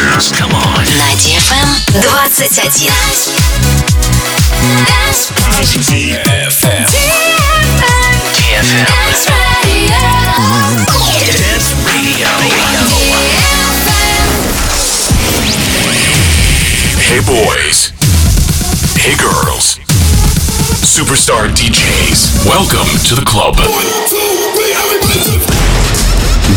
dance. Come on. На DFM 21. DFM. DFM. Dance Radio. Hey boys. Hey girls. Superstar DJs. Welcome to the club.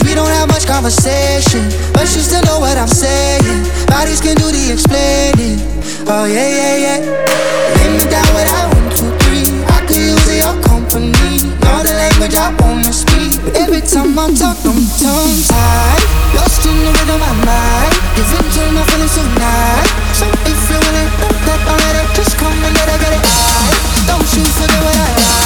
Dosage, we don't have much conversation. But you still know what I'm saying. Bodies can do the explaining. Oh, yeah, yeah, yeah. Lay me down with I one, two, three. I could use your company. Know the language I wanna speak. Every time I talk, I'm tongue tied. Lost in the rhythm of my mind. Giving to my feelings tonight. So if you really want that, let it just come and get it, get it. I don't you forget what I like.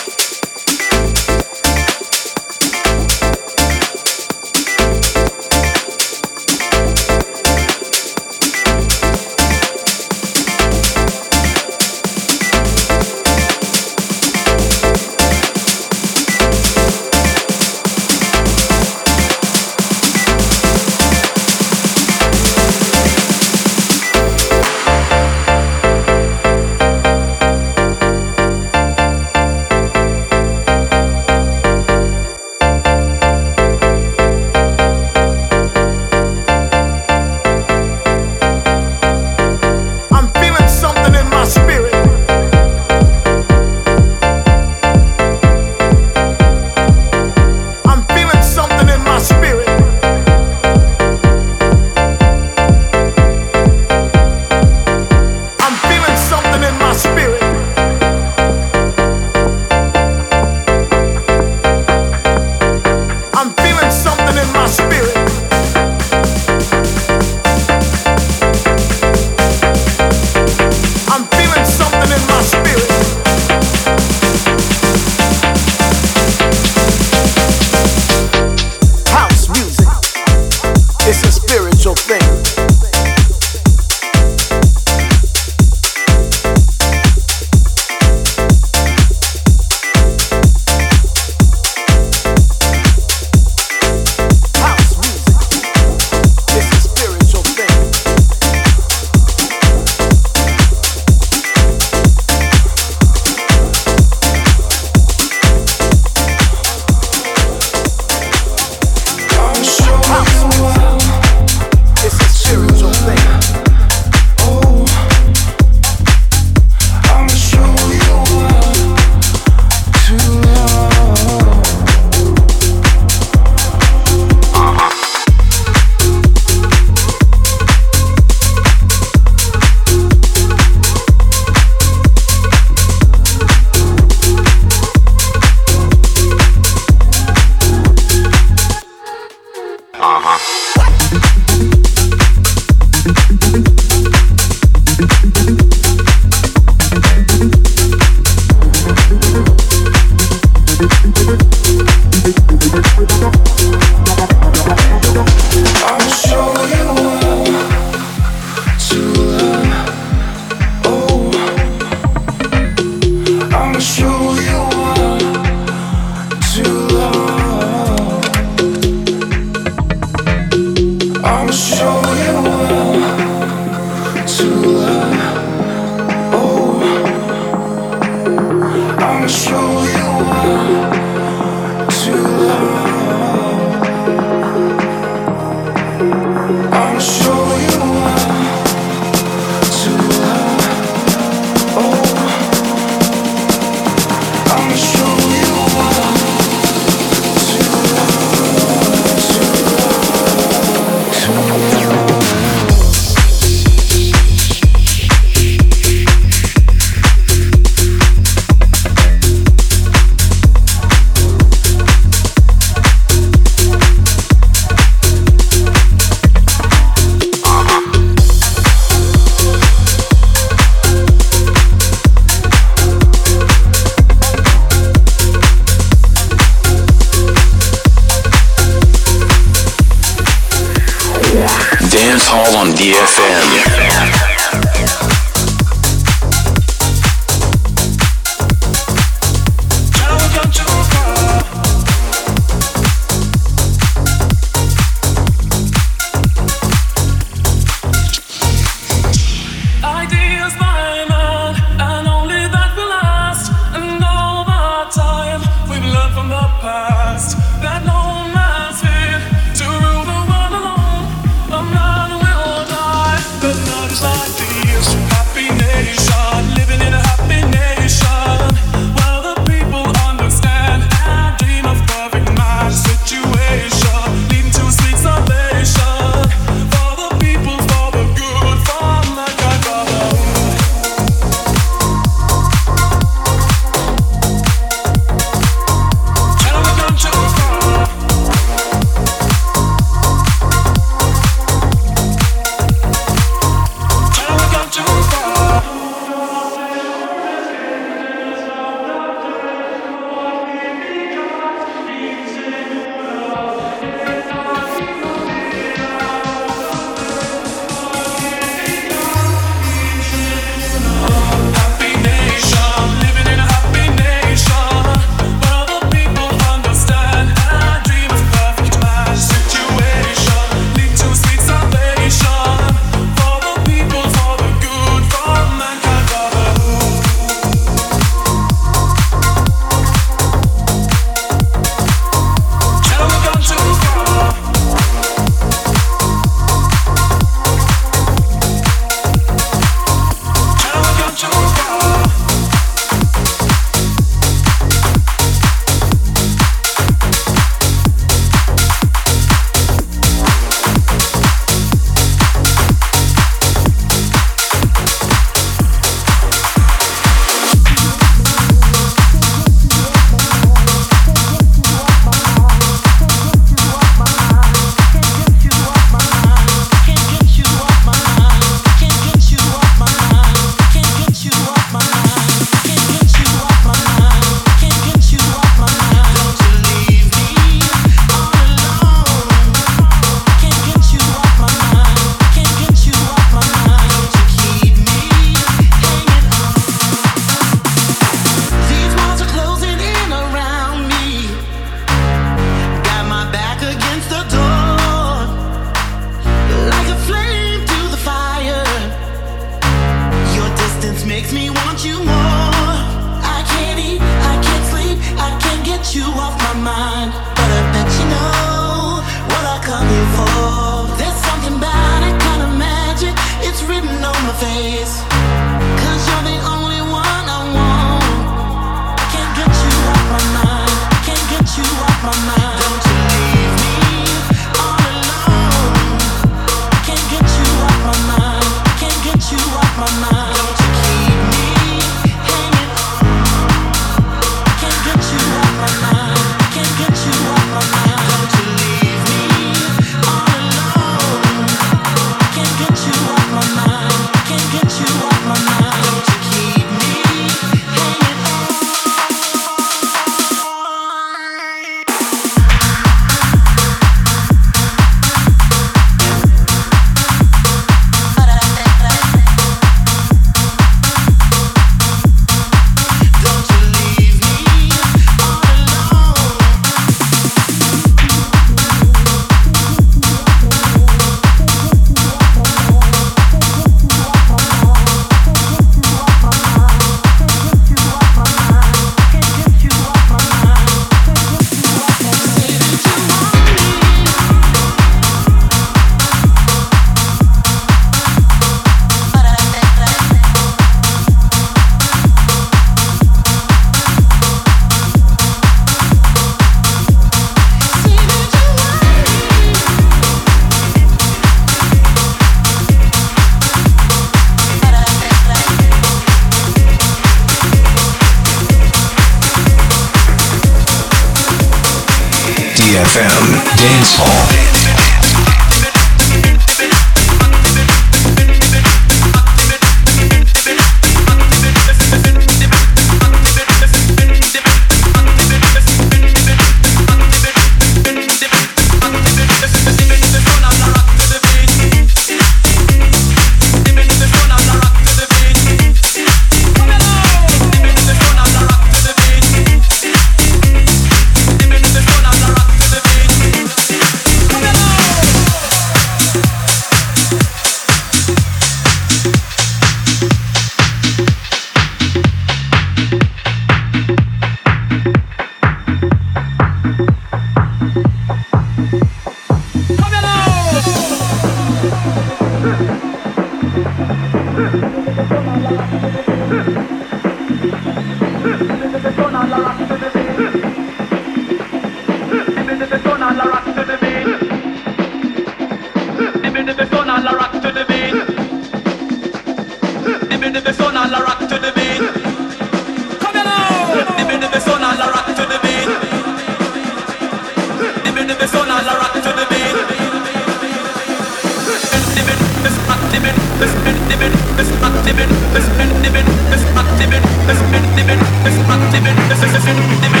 Sim.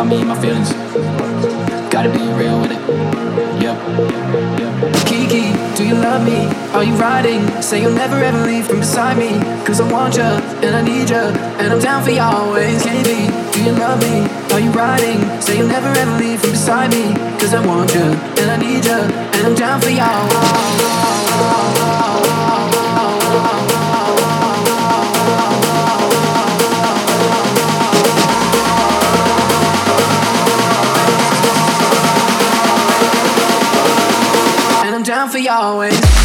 got me in my feelings. Gotta be real with it. Yep. Kiki, do you love me? Are you riding? Say you'll never ever leave from beside me. Cause I want you and I need you and I'm down for you always. Katie, do you love me? Are you riding? Say you'll never ever leave from beside me. Cause I want you and I need you and I'm down for you always. always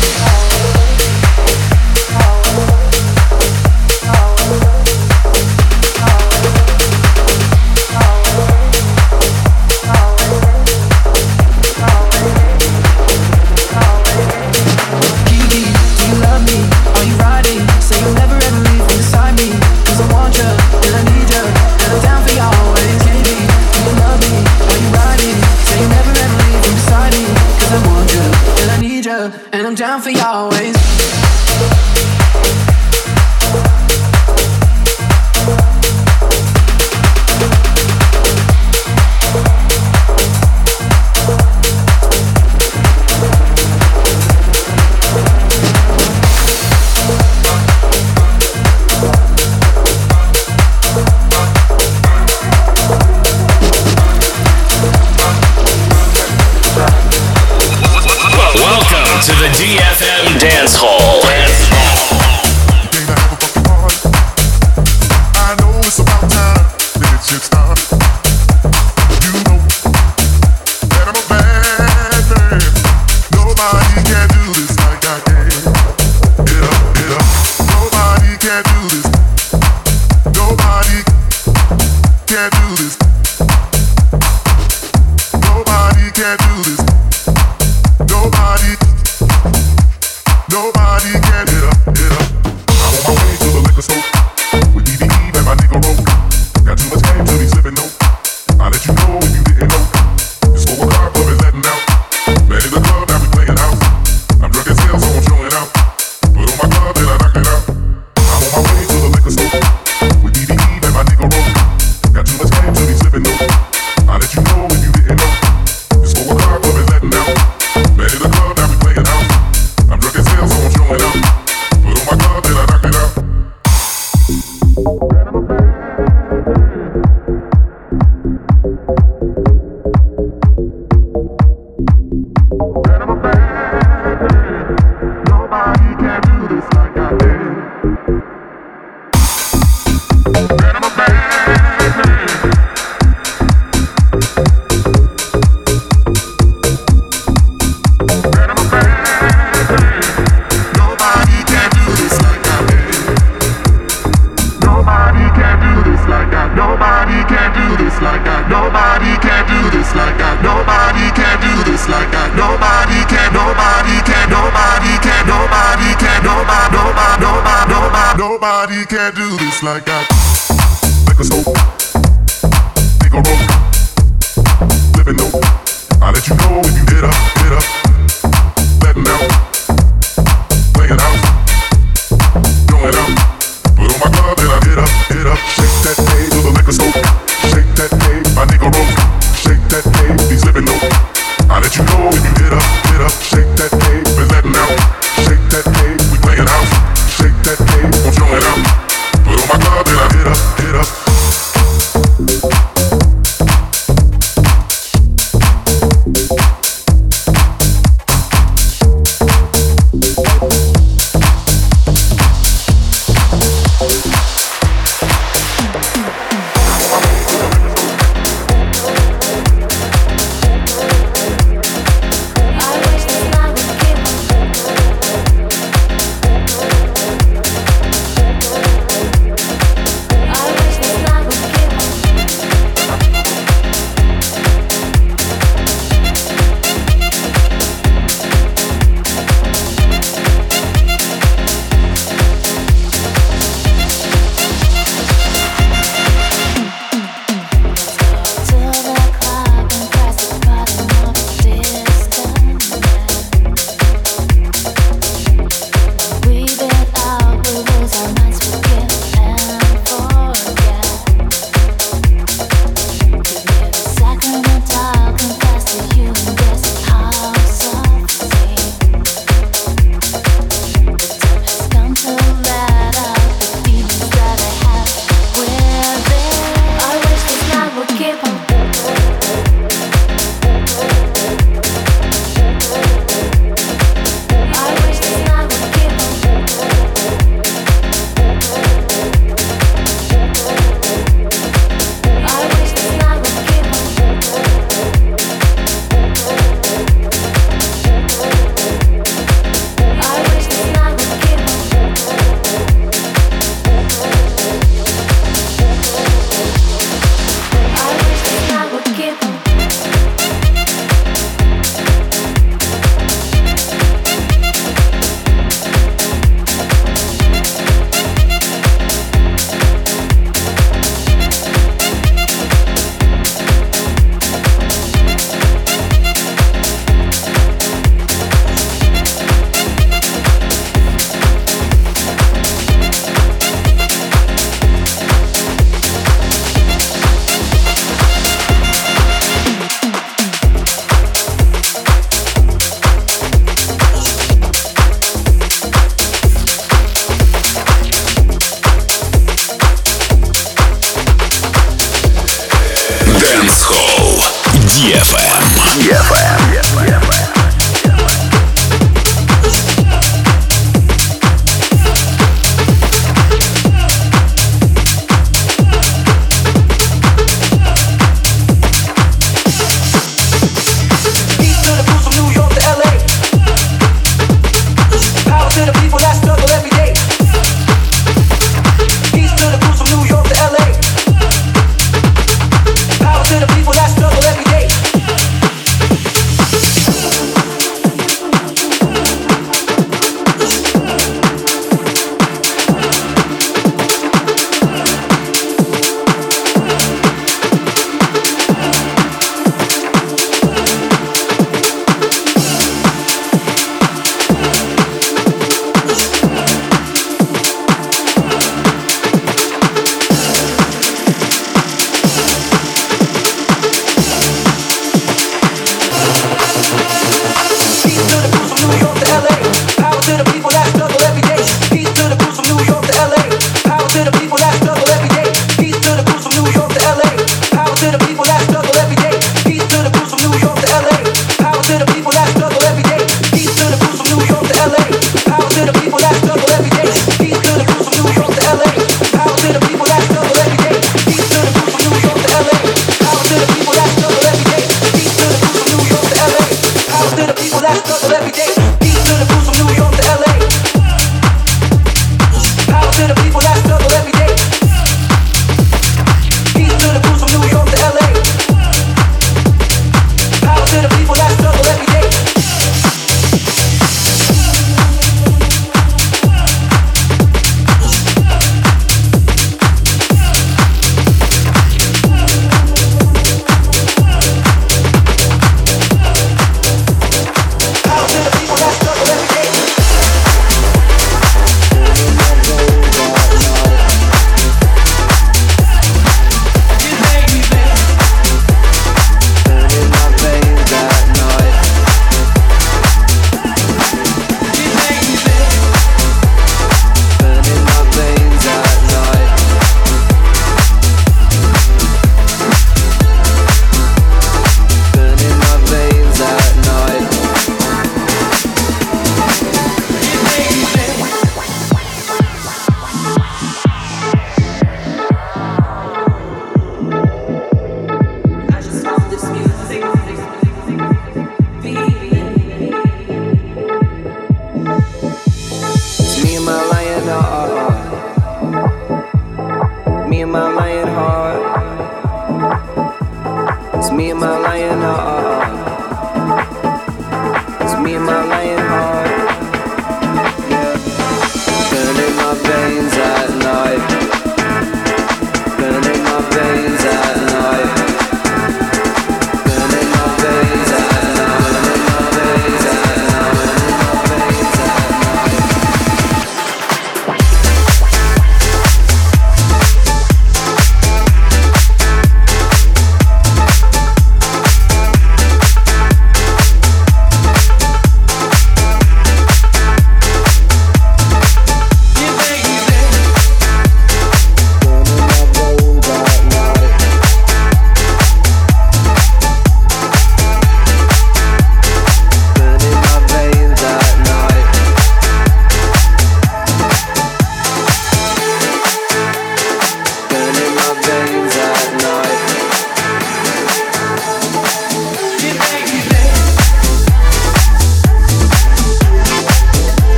get up, get up,